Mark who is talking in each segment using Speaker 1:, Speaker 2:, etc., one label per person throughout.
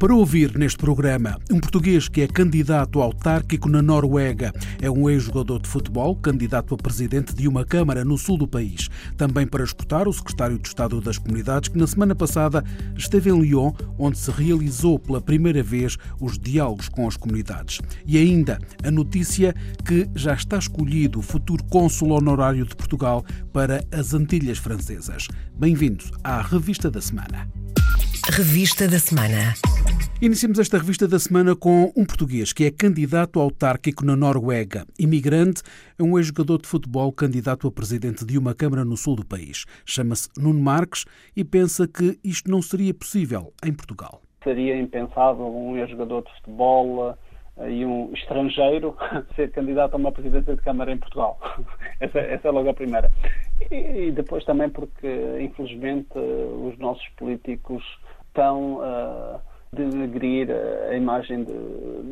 Speaker 1: Para ouvir neste programa, um português que é candidato autárquico na Noruega. É um ex-jogador de futebol, candidato a presidente de uma Câmara no sul do país. Também para escutar o secretário de Estado das Comunidades, que na semana passada esteve em Lyon, onde se realizou pela primeira vez os diálogos com as comunidades. E ainda a notícia que já está escolhido o futuro cônsul honorário de Portugal para as Antilhas Francesas. Bem-vindos à Revista da Semana.
Speaker 2: Revista da Semana.
Speaker 1: Iniciamos esta revista da semana com um português que é candidato autárquico na Noruega. Imigrante, é um ex-jogador de futebol candidato a presidente de uma Câmara no sul do país. Chama-se Nuno Marques e pensa que isto não seria possível em Portugal.
Speaker 3: Seria impensável um ex-jogador de futebol eh, e um estrangeiro ser candidato a uma presidência de Câmara em Portugal. Essa, essa é logo a primeira. E, e, depois também porque, infelizmente, os nossos políticos estão. Uh, denegrir a imagem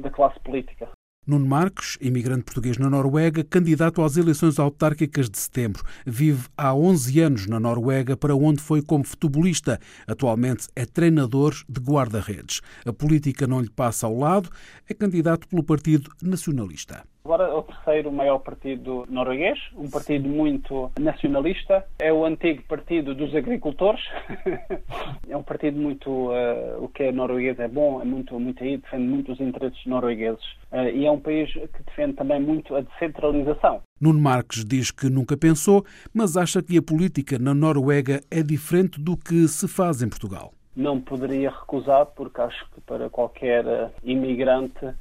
Speaker 3: da classe política.
Speaker 1: Nuno Marques, imigrante português na Noruega, candidato às eleições autárquicas de setembro. Vive há 11 anos na Noruega, para onde foi como futebolista. Atualmente é treinador de guarda-redes. A política não lhe passa ao lado, é candidato pelo Partido Nacionalista.
Speaker 3: Agora é o terceiro maior partido norueguês, um partido muito nacionalista. É o antigo partido dos agricultores. é um partido muito. Uh, o que é norueguês é bom, é muito, muito aí, defende muito os interesses noruegueses. Uh, e é um país que defende também muito a descentralização.
Speaker 1: Nuno Marques diz que nunca pensou, mas acha que a política na Noruega é diferente do que se faz em Portugal.
Speaker 3: Não poderia recusar, porque acho que para qualquer uh, imigrante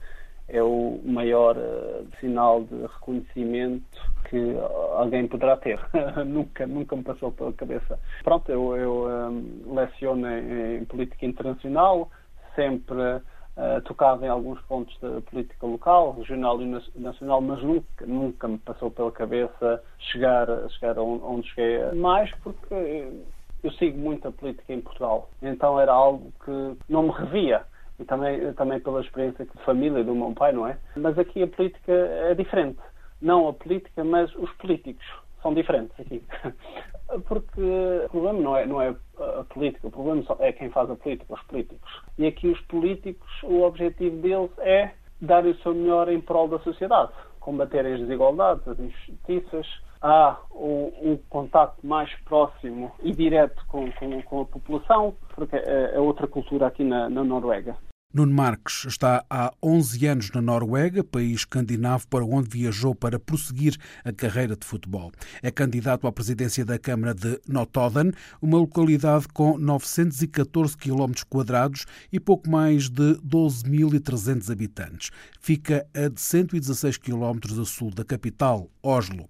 Speaker 3: é o maior uh, sinal de reconhecimento que alguém poderá ter. nunca, nunca me passou pela cabeça. Pronto, eu, eu um, leciono em, em, política internacional, sempre uh, tocava em alguns pontos da política local, regional e nacional, mas nunca, nunca me passou pela cabeça chegar, chegar onde cheguei. Mais porque eu sigo muito a política em Portugal, então era algo que não me revia e também, também pela experiência de família do meu pai, não é? Mas aqui a política é diferente. Não a política, mas os políticos são diferentes aqui. Porque o problema não é, não é a política, o problema é quem faz a política, os políticos. E aqui os políticos, o objetivo deles é dar o seu melhor em prol da sociedade, combater as desigualdades, as injustiças, há um, um contato mais próximo e direto com, com, com, a população, porque é, é outra cultura aqui na, na Noruega.
Speaker 1: Nuno Marques está há 11 anos na Noruega, país escandinavo para onde viajou para prosseguir a carreira de futebol. É candidato à presidência da Câmara de Notodden, uma localidade com 914 km quadrados e pouco mais de 12.300 habitantes. Fica a 116 km a sul da capital, Oslo.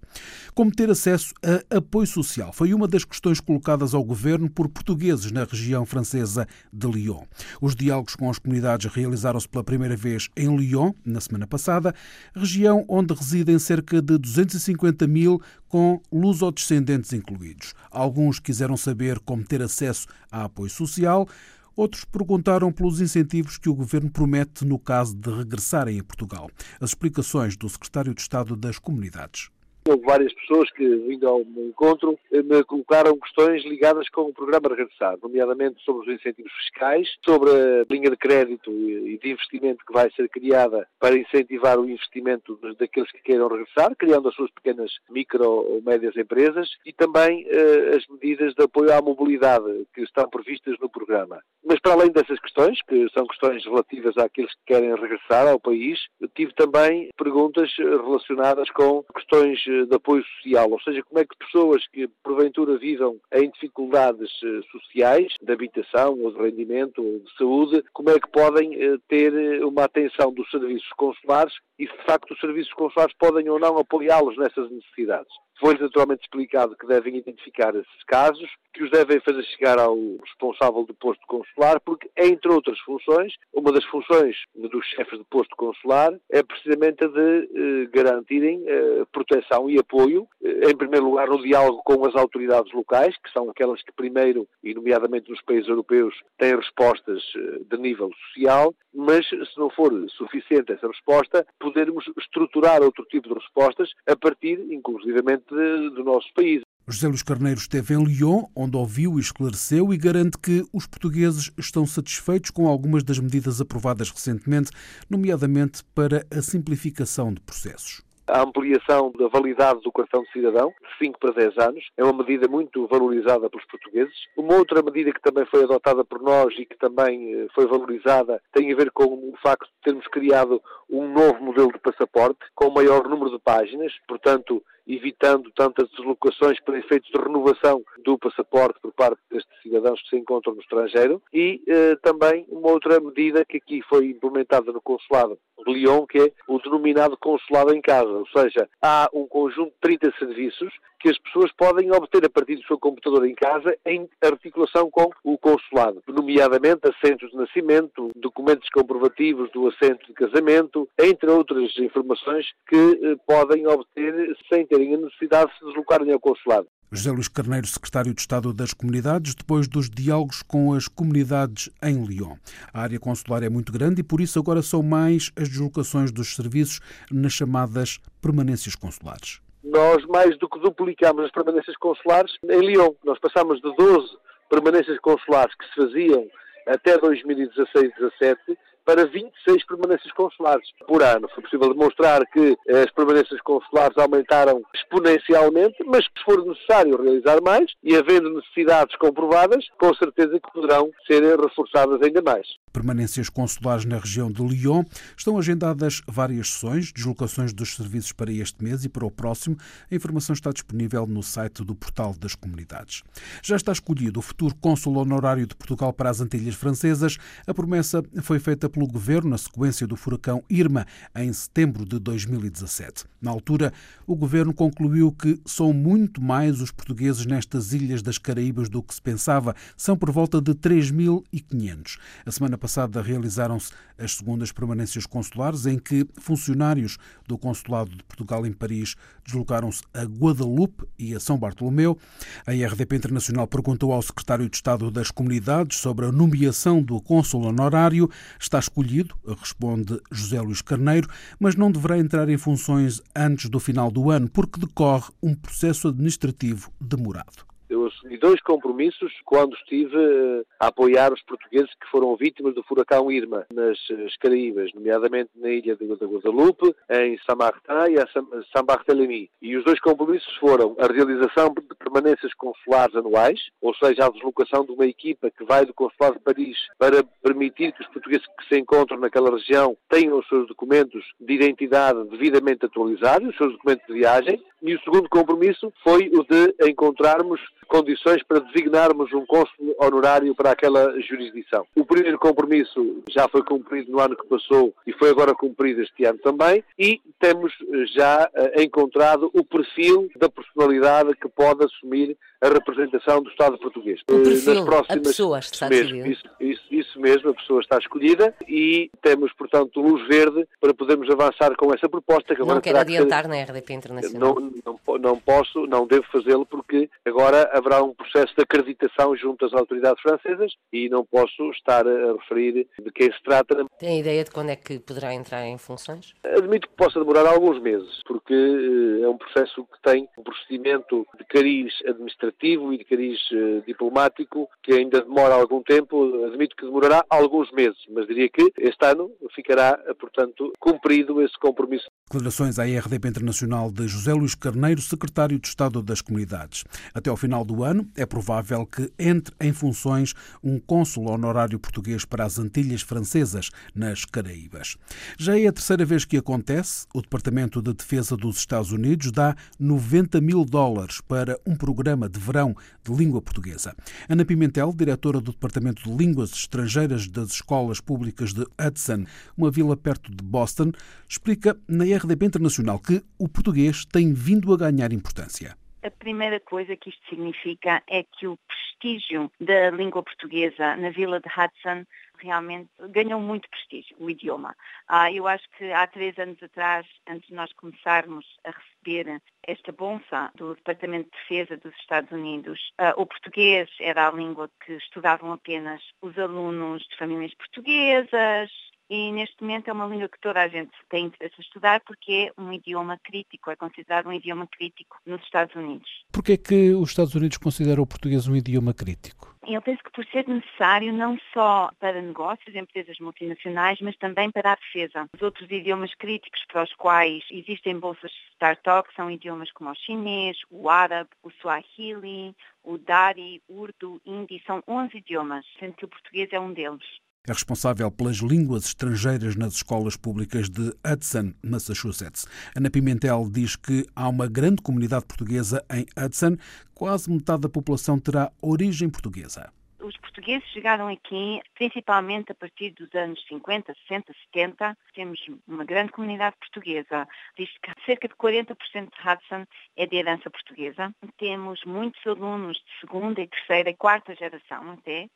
Speaker 1: Como ter acesso a apoio social foi uma das questões colocadas ao governo por portugueses na região francesa de Lyon. Os diálogos com as comunidades atividades realizaram-se pela primeira vez em Lyon, na semana passada, região onde residem cerca de 250 mil, com lusodescendentes incluídos. Alguns quiseram saber como ter acesso a apoio social. Outros perguntaram pelos incentivos que o governo promete no caso de regressarem a Portugal. As explicações do secretário de Estado das Comunidades.
Speaker 4: Houve várias pessoas que, vindo ao meu encontro, eh, me colocaram questões ligadas com o programa Regressar, nomeadamente sobre os incentivos fiscais, sobre a linha de crédito e de investimento que vai ser criada para incentivar o investimento daqueles que queiram regressar, criando as suas pequenas micro ou médias empresas, e também eh, as medidas de apoio à mobilidade que estão previstas no programa. Mas para além dessas questões, que são questões relativas àqueles que querem regressar ao país, tive também perguntas relacionadas com questões eh, de apoio social, ou seja, como é que pessoas que porventura vivam em dificuldades eh, sociais, de habitação ou de rendimento ou de saúde, como é que podem eh, ter uma atenção dos serviços consulares e se de facto os serviços consulares podem ou não apoiá-los nessas necessidades. Foi-lhes naturalmente explicado que devem identificar esses casos, que os devem fazer chegar ao responsável do posto consular, porque, entre outras funções, uma das funções dos chefes de posto consular é precisamente a de eh, garantirem eh, proteção e apoio, eh, em primeiro lugar no diálogo com as autoridades locais, que são aquelas que primeiro, e nomeadamente nos países europeus, têm respostas eh, de nível social, mas se não for suficiente essa resposta, podermos estruturar outro tipo de respostas a partir, inclusivamente, do nosso país.
Speaker 1: José Luís Carneiro esteve em Lyon, onde ouviu e esclareceu e garante que os portugueses estão satisfeitos com algumas das medidas aprovadas recentemente, nomeadamente para a simplificação de processos.
Speaker 4: A ampliação da validade do cartão de cidadão, de 5 para 10 anos, é uma medida muito valorizada pelos portugueses. Uma outra medida que também foi adotada por nós e que também eh, foi valorizada tem a ver com o facto de termos criado um novo modelo de passaporte com maior número de páginas, portanto, evitando tantas deslocações para efeitos de renovação do passaporte por parte destes cidadãos que se encontram no estrangeiro. E eh, também uma outra medida que aqui foi implementada no consulado de Lyon, que é o denominado consulado em casa, ou seja, há um conjunto de 30 serviços que as pessoas podem obter a partir do seu computador em casa em articulação com o consulado, nomeadamente assentos de nascimento, documentos comprovativos do assento de casamento, entre outras informações que eh, podem obter sem terem a necessidade de se deslocarem ao consulado.
Speaker 1: José Luís Carneiro, secretário de Estado das Comunidades, depois dos diálogos com as comunidades em Lyon. A área consular é muito grande e por isso agora são mais as deslocações dos serviços nas chamadas permanências consulares
Speaker 4: nós mais do que duplicamos as permanências consulares em Lyon. Nós passamos de 12 permanências consulares que se faziam até 2016-17 para 26 permanências consulares por ano. Foi possível demonstrar que as permanências consulares aumentaram exponencialmente, mas se for necessário realizar mais e havendo necessidades comprovadas, com certeza que poderão ser reforçadas ainda mais
Speaker 1: permanências consulares na região de Lyon. Estão agendadas várias sessões, deslocações dos serviços para este mês e para o próximo. A informação está disponível no site do Portal das Comunidades. Já está escolhido o futuro cônsul honorário de Portugal para as Antilhas Francesas. A promessa foi feita pelo governo na sequência do furacão Irma em setembro de 2017. Na altura, o governo concluiu que são muito mais os portugueses nestas ilhas das Caraíbas do que se pensava. São por volta de 3.500. A semana passada passada realizaram-se as segundas permanências consulares, em que funcionários do Consulado de Portugal em Paris deslocaram-se a Guadalupe e a São Bartolomeu. A RDP Internacional perguntou ao secretário de Estado das Comunidades sobre a nomeação do cônsul honorário. Está escolhido, responde José Luís Carneiro, mas não deverá entrar em funções antes do final do ano, porque decorre um processo administrativo demorado.
Speaker 4: Eu assumi dois compromissos quando estive eh, a apoiar os portugueses que foram vítimas do furacão Irma nas eh, Caraíbas, nomeadamente na ilha de Guadalupe, em Saint-Martin e a Saint-Barthélemy. E os dois compromissos foram a realização de permanências consulares anuais, ou seja, a deslocação de uma equipa que vai do Consulado de Paris para permitir que os portugueses que se encontram naquela região tenham os seus documentos de identidade devidamente atualizados, os seus documentos de viagem. E o segundo compromisso foi o de encontrarmos condições para designarmos um cônsul honorário para aquela jurisdição. O primeiro compromisso já foi cumprido no ano que passou e foi agora cumprido este ano também e temos já uh, encontrado o perfil da personalidade que pode assumir a representação do Estado português.
Speaker 2: O perfil, Nas próximas a pessoa está mesmo,
Speaker 4: isso, isso, isso, mesmo, a pessoa está escolhida e temos, portanto, luz verde para podermos avançar com essa proposta.
Speaker 2: Que agora não quero adiantar ser... na RDP Internacional.
Speaker 4: Não, não, não posso, não devo fazê-lo porque agora haverá um processo de acreditação junto às autoridades francesas e não posso estar a referir de quem se trata.
Speaker 2: Tem ideia de quando é que poderá entrar em funções?
Speaker 4: Admito que possa demorar alguns meses, porque eh, é um processo que tem um procedimento de cariz administrativo e de cariz uh, diplomático que ainda demora algum tempo. Admito que demorará alguns meses, mas diria que este ano ficará, portanto, cumprido esse compromisso.
Speaker 1: Declarações à RDP Internacional de José Luís Carneiro, secretário de Estado das Comunidades. Até ao final do ano, é provável que entre em funções um cônsul honorário português para as Antilhas Francesas, nas Caraíbas. Já é a terceira vez que acontece. O Departamento de Defesa dos Estados Unidos dá 90 mil dólares para um programa de verão de língua portuguesa. Ana Pimentel, diretora do Departamento de Línguas Estrangeiras, das Escolas Públicas de Hudson, uma vila perto de Boston, explica na RDP Internacional que o português tem vindo a ganhar importância.
Speaker 5: A primeira coisa que isto significa é que o prestígio da língua portuguesa na vila de Hudson realmente ganhou muito prestígio, o idioma. Ah, eu acho que há três anos atrás, antes de nós começarmos a receber esta bolsa do Departamento de Defesa dos Estados Unidos, ah, o português era a língua que estudavam apenas os alunos de famílias portuguesas, e neste momento é uma língua que toda a gente tem interesse em estudar porque é um idioma crítico, é considerado um idioma crítico nos Estados Unidos.
Speaker 1: Porquê é que os Estados Unidos consideram o português um idioma crítico?
Speaker 5: Eu penso que por ser necessário não só para negócios, empresas multinacionais, mas também para a defesa. Os outros idiomas críticos para os quais existem bolsas de startup são idiomas como o chinês, o árabe, o swahili, o dari, urdu, hindi, são 11 idiomas, sendo que o português é um deles
Speaker 1: é responsável pelas línguas estrangeiras nas escolas públicas de Hudson, Massachusetts. Ana Pimentel diz que há uma grande comunidade portuguesa em Hudson, quase metade da população terá origem portuguesa.
Speaker 5: Os portugueses chegaram aqui principalmente a partir dos anos 50, 60, 70. Temos uma grande comunidade portuguesa. Diz que cerca de 40% de Hudson é de herança portuguesa. Temos muitos alunos de segunda e terceira e quarta geração até,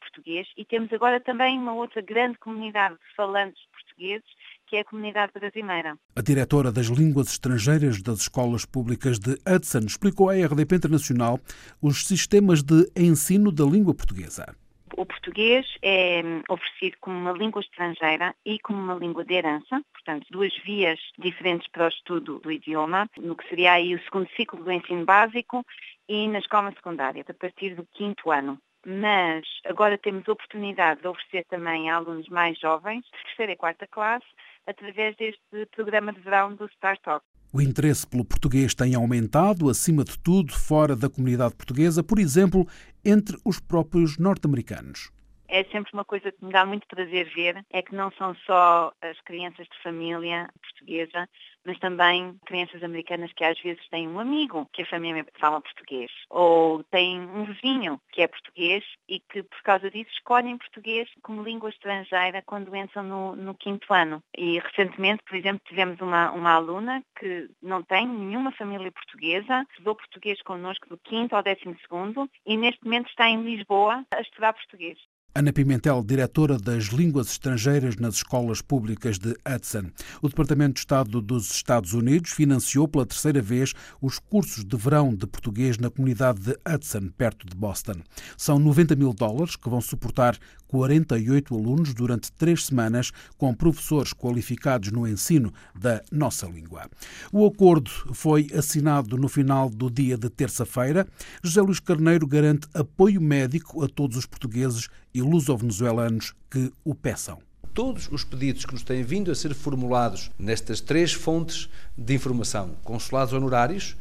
Speaker 5: português e temos agora também uma outra grande comunidade de falantes portugueses que é a comunidade brasileira.
Speaker 1: A diretora das línguas estrangeiras das escolas públicas de Hudson explicou à RDP Internacional os sistemas de ensino da língua portuguesa.
Speaker 5: O português é oferecido como uma língua estrangeira e como uma língua de herança, portanto, duas vias diferentes para o estudo do idioma, no que seria aí o segundo ciclo do ensino básico e na escola secundária, a partir do quinto ano mas agora temos oportunidade de oferecer também a alunos mais jovens, terceira e quarta classe, através deste programa de verão do Start Talk.
Speaker 1: O interesse pelo português tem aumentado, acima de tudo, fora da comunidade portuguesa, por exemplo, entre os próprios norte-americanos
Speaker 5: é sempre uma coisa que me dá muito prazer ver, é que não são só as crianças de família portuguesa, mas também crianças americanas que às vezes têm um amigo que a família fala português, ou têm um vizinho que é português e que por causa disso escolhem português como língua estrangeira quando entram no, no quinto ano. E recentemente, por exemplo, tivemos uma, uma aluna que não tem nenhuma família portuguesa, estudou português connosco do quinto ao décimo segundo e neste momento está em Lisboa a estudar português.
Speaker 1: Ana Pimentel, diretora das línguas estrangeiras nas escolas públicas de Hudson. O Departamento de Estado dos Estados Unidos financiou pela terceira vez os cursos de verão de português na comunidade de Hudson, perto de Boston. São 90 mil dólares que vão suportar 48 alunos durante três semanas, com professores qualificados no ensino da nossa língua. O acordo foi assinado no final do dia de terça-feira. José Luís Carneiro garante apoio médico a todos os portugueses e luso-venezuelanos que o peçam
Speaker 6: todos os pedidos que nos têm vindo a ser formulados nestas três fontes de informação: consulados honorários,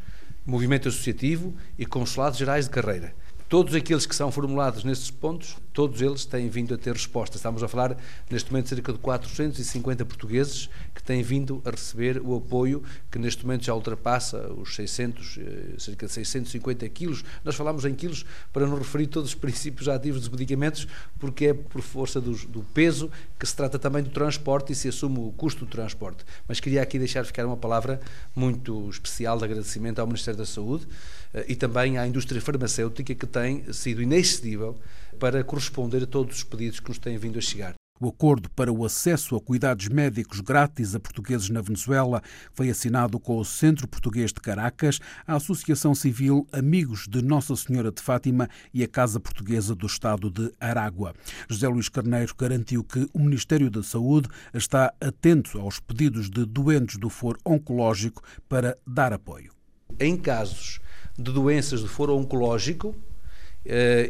Speaker 6: movimento associativo e consulados gerais de carreira. Todos aqueles que são formulados nesses pontos, todos eles têm vindo a ter resposta. Estamos a falar, neste momento, cerca de 450 portugueses que têm vindo a receber o apoio que, neste momento, já ultrapassa os 600, eh, cerca de 650 quilos. Nós falamos em quilos para não referir todos os princípios ativos dos medicamentos, porque é por força do, do peso que se trata também do transporte e se assume o custo do transporte. Mas queria aqui deixar ficar uma palavra muito especial de agradecimento ao Ministério da Saúde eh, e também à indústria farmacêutica que tem sido inexcedível para corresponder a todos os pedidos que nos têm vindo a chegar.
Speaker 1: O acordo para o acesso a cuidados médicos grátis a portugueses na Venezuela foi assinado com o Centro Português de Caracas, a Associação Civil Amigos de Nossa Senhora de Fátima e a Casa Portuguesa do Estado de Aragua. José Luís Carneiro garantiu que o Ministério da Saúde está atento aos pedidos de doentes do foro oncológico para dar apoio.
Speaker 6: Em casos de doenças de foro oncológico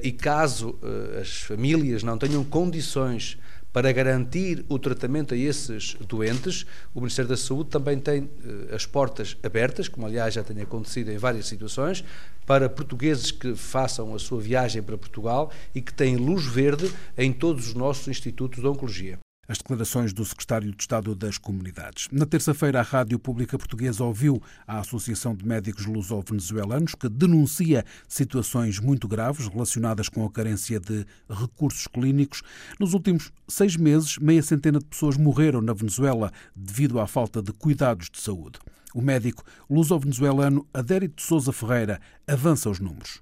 Speaker 6: e caso eh, as famílias não tenham condições para garantir o tratamento a esses doentes, o Ministério da Saúde também tem eh, as portas abertas, como aliás já tem acontecido em várias situações, para portugueses que façam a sua viagem para Portugal e que têm luz verde em todos os nossos institutos de oncologia.
Speaker 1: As declarações do secretário de Estado das Comunidades. Na terça-feira, a Rádio Pública Portuguesa ouviu a Associação de Médicos Luso-Venezuelanos, que denuncia situações muito graves relacionadas com a carência de recursos clínicos. Nos últimos seis meses, meia centena de pessoas morreram na Venezuela devido à falta de cuidados de saúde. O médico luso-venezuelano Adérito Souza Ferreira avança os números.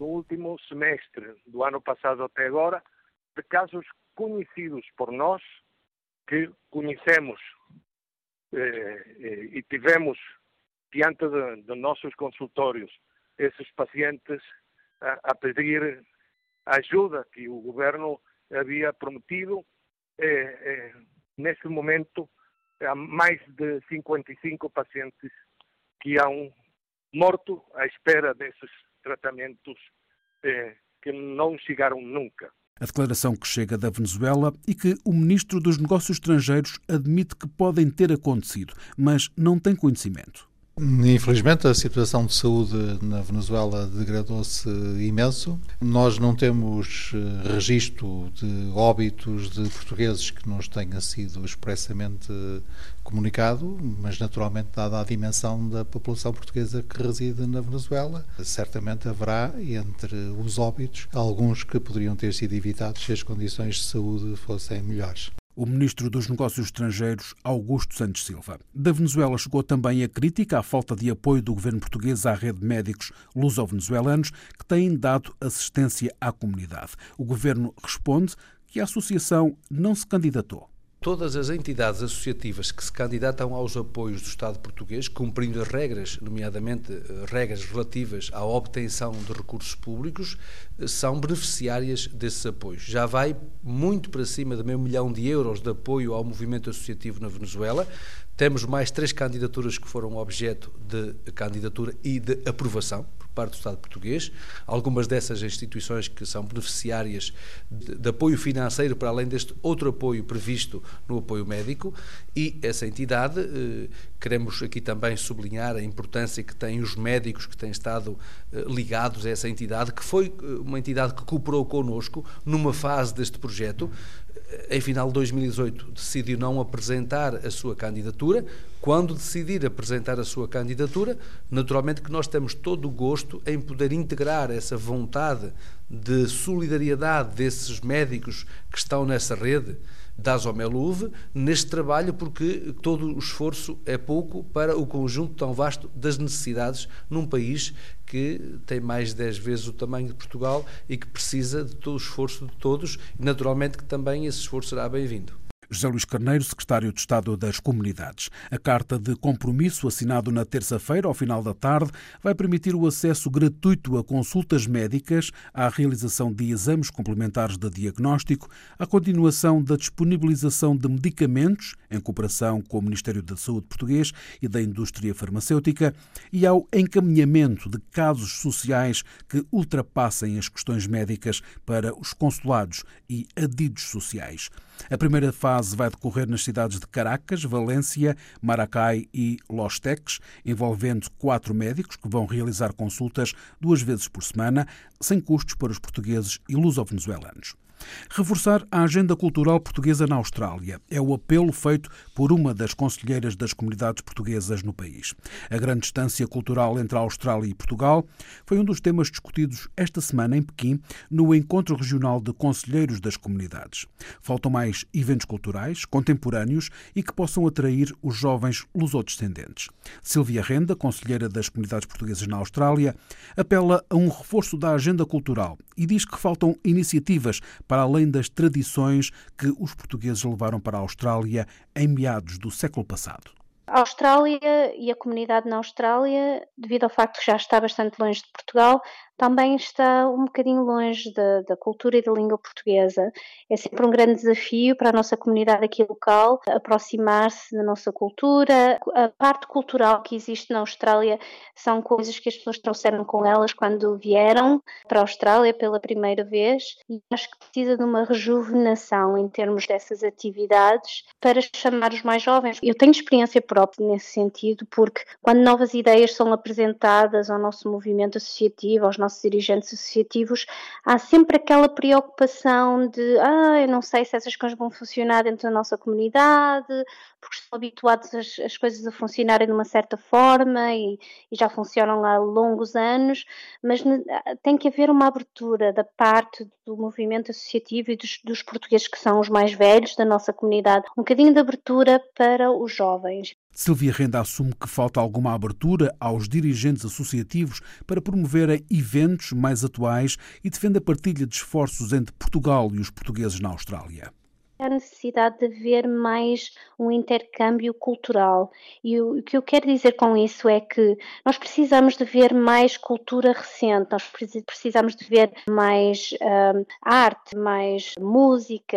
Speaker 7: No último semestre do ano passado até agora, de casos conhecidos por nós, que conhecemos eh, eh, e tivemos diante de, de, nossos consultórios esses pacientes a, a, pedir ajuda que o governo havia prometido. Eh, eh neste momento, há mais de 55 pacientes que hão morto à espera desses tratamentos eh, que não chegaram nunca.
Speaker 1: A declaração que chega da Venezuela e que o ministro dos Negócios Estrangeiros admite que podem ter acontecido, mas não tem conhecimento.
Speaker 8: Infelizmente, a situação de saúde na Venezuela degradou-se imenso. Nós não temos eh, registro de óbitos de portugueses que nos tenha sido expressamente comunicado, mas naturalmente, dada a dimensão da população portuguesa que reside na Venezuela, certamente haverá entre os óbitos alguns que poderiam ter sido evitados se as condições de saúde fossem melhores
Speaker 1: o ministro dos Negócios Estrangeiros, Augusto Santos Silva. Da Venezuela chegou também a crítica à falta de apoio do governo português à rede de médicos luso-venezuelanos que têm dado assistência à comunidade. O governo responde que a associação não se candidatou.
Speaker 6: Todas as entidades associativas que se candidatam aos apoios do Estado português, cumprindo as regras, nomeadamente eh, regras relativas à obtenção de recursos públicos, eh, são beneficiárias desses apoios. Já vai muito para cima de meio milhão de euros de apoio ao movimento associativo na Venezuela. Temos mais três candidaturas que foram objeto de candidatura e de aprovação parte do Estado português. Algumas dessas instituições que são beneficiárias de, de, apoio financeiro, para além deste outro apoio previsto no apoio médico, e essa entidade, eh, queremos aqui também sublinhar a importância que têm os médicos que têm estado eh, ligados a essa entidade, que foi eh, uma entidade que cooperou connosco numa fase deste projeto, em final de 2018, decidiu não apresentar a sua candidatura. Quando decidir apresentar a sua candidatura, naturalmente que nós temos todo o gosto em poder integrar essa vontade de solidariedade desses médicos que estão nessa rede da Zomeluve neste trabalho, porque todo o esforço é pouco para o conjunto tão vasto das necessidades num país que tem mais de 10 vezes o tamanho de Portugal e que precisa de todo o esforço de todos, naturalmente que também esse esforço será bem-vindo.
Speaker 1: José Luís Carneiro, secretário de Estado das Comunidades. A carta de compromisso, assinado na terça-feira, ao final da tarde, vai permitir o acesso gratuito a consultas médicas, à realização de exames complementares de diagnóstico, à continuação da disponibilização de medicamentos, em cooperação com o Ministério da Saúde português e da Indústria Farmacêutica, e ao encaminhamento de casos sociais que ultrapassem as questões médicas para os consulados e adidos sociais. A primeira fase vai decorrer nas cidades de Caracas, Valência, Maracai e Los Teques, envolvendo quatro médicos que vão realizar consultas duas vezes por semana, sem custos para os portugueses e luso-venezuelanos. Reforçar a agenda cultural portuguesa na Austrália é o apelo feito por uma das conselheiras das comunidades portuguesas no país. A grande distância cultural entre a Austrália e Portugal foi um dos temas discutidos esta semana em Pequim, no Encontro Regional de Conselheiros das Comunidades. Faltam mais eventos culturais, contemporâneos e que possam atrair os jovens lusodescendentes. Silvia Renda, conselheira das comunidades portuguesas na Austrália, apela a um reforço da agenda cultural e diz que faltam iniciativas para além das tradições que os portugueses levaram para a Austrália em meados do século passado.
Speaker 9: A Austrália e a comunidade na Austrália, devido ao facto que já está bastante longe de Portugal, também está um bocadinho longe da, da, cultura e da língua portuguesa. É sempre um grande desafio para a nossa comunidade aqui local aproximar-se da nossa cultura. A parte cultural que existe na Austrália são coisas que as pessoas trouxeram com elas quando vieram para a Austrália pela primeira vez e acho que precisa de uma rejuvenação em termos dessas atividades para chamar os mais jovens. Eu tenho experiência própria Portugal nesse sentido, porque quando novas ideias são apresentadas ao nosso movimento associativo, aos nossos dirigentes associativos, há sempre aquela preocupação de ah, eu não sei se essas coisas vão funcionar dentro da nossa comunidade, porque estão habituados as, as coisas a funcionarem de uma certa forma e, e já funcionam há longos anos, mas tem que haver uma abertura da parte do movimento associativo e dos, dos portugueses que são os mais velhos da nossa comunidade, um bocadinho de abertura para os jovens.
Speaker 1: Silvia Renda assume que falta alguma abertura aos dirigentes associativos para promoverem eventos mais atuais e defende a partilha de esforços entre Portugal e os portugueses na Austrália
Speaker 9: a necessidade de haver mais um intercâmbio cultural. E o, que eu quero dizer com isso é que nós precisamos de ver mais cultura recente, nós precisamos de ver mais um, arte, mais música,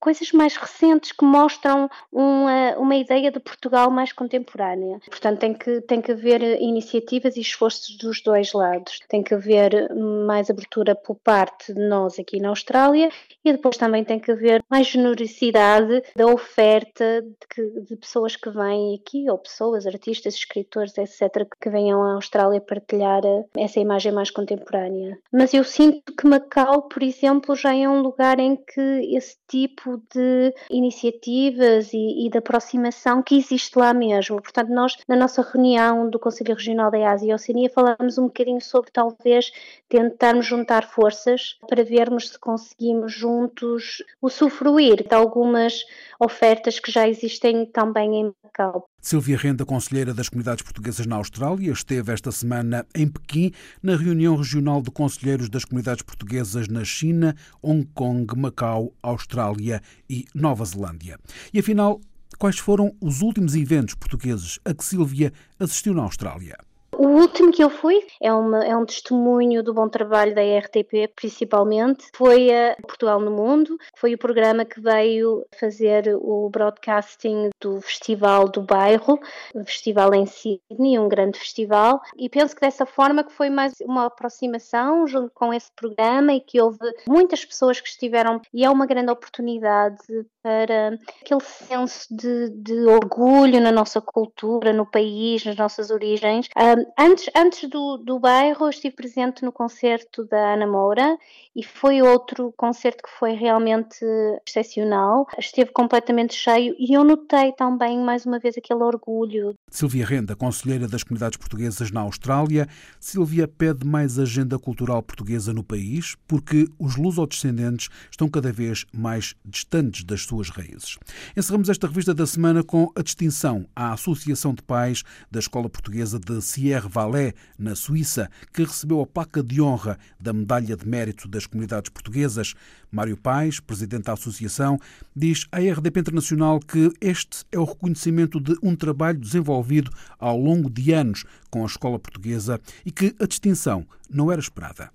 Speaker 9: coisas mais recentes que mostram uma, uma ideia de Portugal mais contemporânea. Portanto, tem que, tem que haver iniciativas e esforços dos dois lados. Tem que haver mais abertura por parte de nós aqui na Austrália e depois também tem que haver mais generosidade generosidade da oferta de, de, pessoas que vêm aqui, ou pessoas, artistas, escritores, etc., que venham à Austrália partilhar eh, essa imagem mais contemporânea. Mas eu sinto que Macau, por exemplo, já é um lugar em que esse tipo de iniciativas e, e de aproximação que existe lá mesmo. Portanto, nós, na nossa reunião do Conselho Regional da Ásia e Oceania, falamos um bocadinho sobre talvez tentarmos juntar forças para vermos se conseguimos juntos usufruir de algumas ofertas que já existem também em Macau.
Speaker 1: Silvia Renda, conselheira das comunidades portuguesas na Austrália, esteve esta semana em Pequim na reunião regional de conselheiros das comunidades portuguesas na China, Hong Kong, Macau, Austrália e Nova Zelândia. E afinal, quais foram os últimos eventos portugueses a que Silvia assistiu na Austrália?
Speaker 9: O último que eu fui é, uma, é um testemunho do bom trabalho da RTP, principalmente. Foi a Portugal no Mundo, foi o programa que veio fazer o broadcasting do Festival do Bairro, festival em Sydney, um grande festival, e penso que dessa forma que foi mais uma aproximação junto com esse programa e que houve muitas pessoas que estiveram, e é uma grande oportunidade para aquele senso de, de orgulho na nossa cultura, no país, nas nossas origens. Um, antes antes do, do bairro, estive presente no concerto da Ana Moura e foi outro concerto que foi realmente excepcional. Esteve completamente cheio e eu notei também, mais uma vez, aquele orgulho.
Speaker 1: Silvia Renda, conselheira das comunidades portuguesas na Austrália. Silvia pede mais agenda cultural portuguesa no país porque os lusodescendentes estão cada vez mais distantes das suas raízes. Encerramos esta revista da semana com a distinção à Associação de Pais da Escola Portuguesa de Sierre Valais, na Suíça, que recebeu a placa de honra da Medalha de Mérito das Comunidades Portuguesas. Mário Paes, presidente da associação, diz à RDP Internacional que este é o reconhecimento de um trabalho desenvolvido ao longo de anos com a escola portuguesa e que a distinção não era esperada.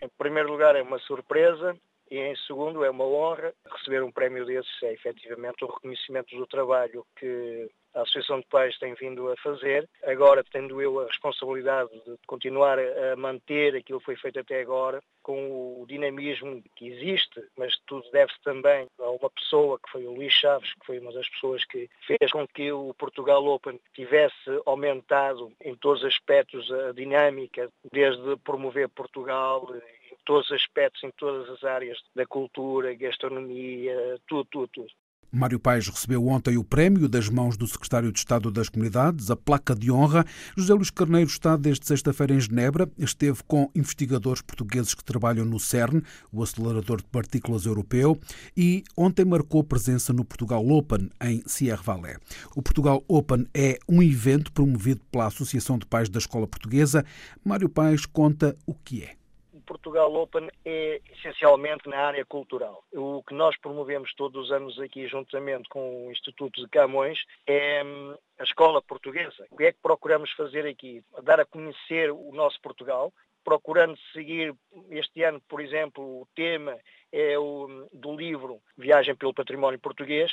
Speaker 7: Em primeiro lugar, é uma surpresa e, em segundo, é uma honra receber um prémio desses. É efetivamente o reconhecimento do trabalho que a Associação de Pais tem vindo a fazer. Agora, tendo eu a responsabilidade de continuar a manter aquilo que foi feito até agora, com o dinamismo que existe, mas tudo deve-se também a uma pessoa que foi o Luís Chaves, que foi uma das pessoas que fez com que o Portugal Open tivesse aumentado em todos os aspectos a dinâmica, desde promover Portugal todos os aspectos, em todas as áreas da cultura, gastronomia, tudo, tudo, tudo.
Speaker 1: Mário Paes recebeu ontem o prémio das mãos do Secretário de Estado das Comunidades, a placa de honra. José Luís Carneiro está desde sexta-feira em Genebra. Esteve com investigadores portugueses que trabalham no CERN, o acelerador de partículas europeu, e ontem marcou presença no Portugal Open, em Sierra Valé. O Portugal Open é um evento promovido pela Associação de Pais da Escola Portuguesa. Mário Paes conta o que é.
Speaker 7: Portugal Open é essencialmente na área cultural. O que nós promovemos todos os anos aqui, juntamente com o Instituto de Camões, é hum, a escola portuguesa. O que é que procuramos fazer aqui? Dar a conhecer o nosso Portugal, procurando seguir este ano, por exemplo, o tema é o hum, do livro Viagem pelo Património Português,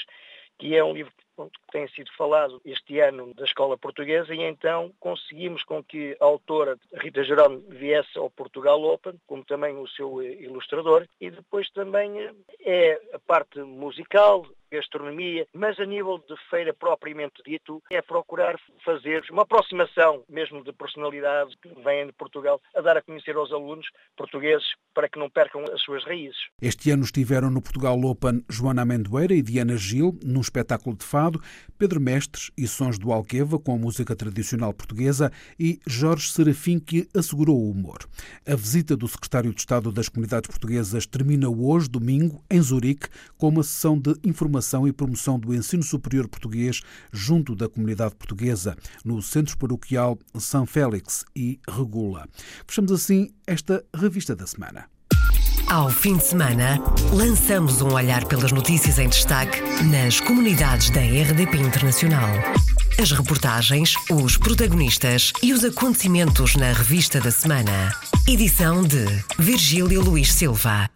Speaker 7: que é um livro que tem sido falado este ano da escola portuguesa e então conseguimos com que a autora Rita Jerome viesse ao Portugal Open, como também o seu ilustrador, e depois também eh, é a parte musical, gastronomia, mas a nível de feira propriamente dito, é procurar fazer uma aproximação mesmo de personalidades que vêm de Portugal a dar a conhecer aos alunos portugueses para que não percam as suas raízes.
Speaker 1: Este ano estiveram no Portugal Open Joana Amendoeira e Diana Gil, num espetáculo de fado, Pedro Mestres e Sons do Alqueva, com a música tradicional portuguesa, e Jorge Serafim, que assegurou o humor. A visita do secretário de Estado das Comunidades Portuguesas termina hoje, domingo, em Zurique, com uma sessão de informação e promoção do ensino superior português junto da comunidade portuguesa, no Centro Paroquial São Félix e Regula. Fechamos assim esta revista da semana.
Speaker 2: Ao fim de semana, lançamos um olhar pelas notícias em destaque nas comunidades da RDP Internacional. As reportagens, os protagonistas e os acontecimentos na revista da semana. Edição de Virgílio Luís Silva.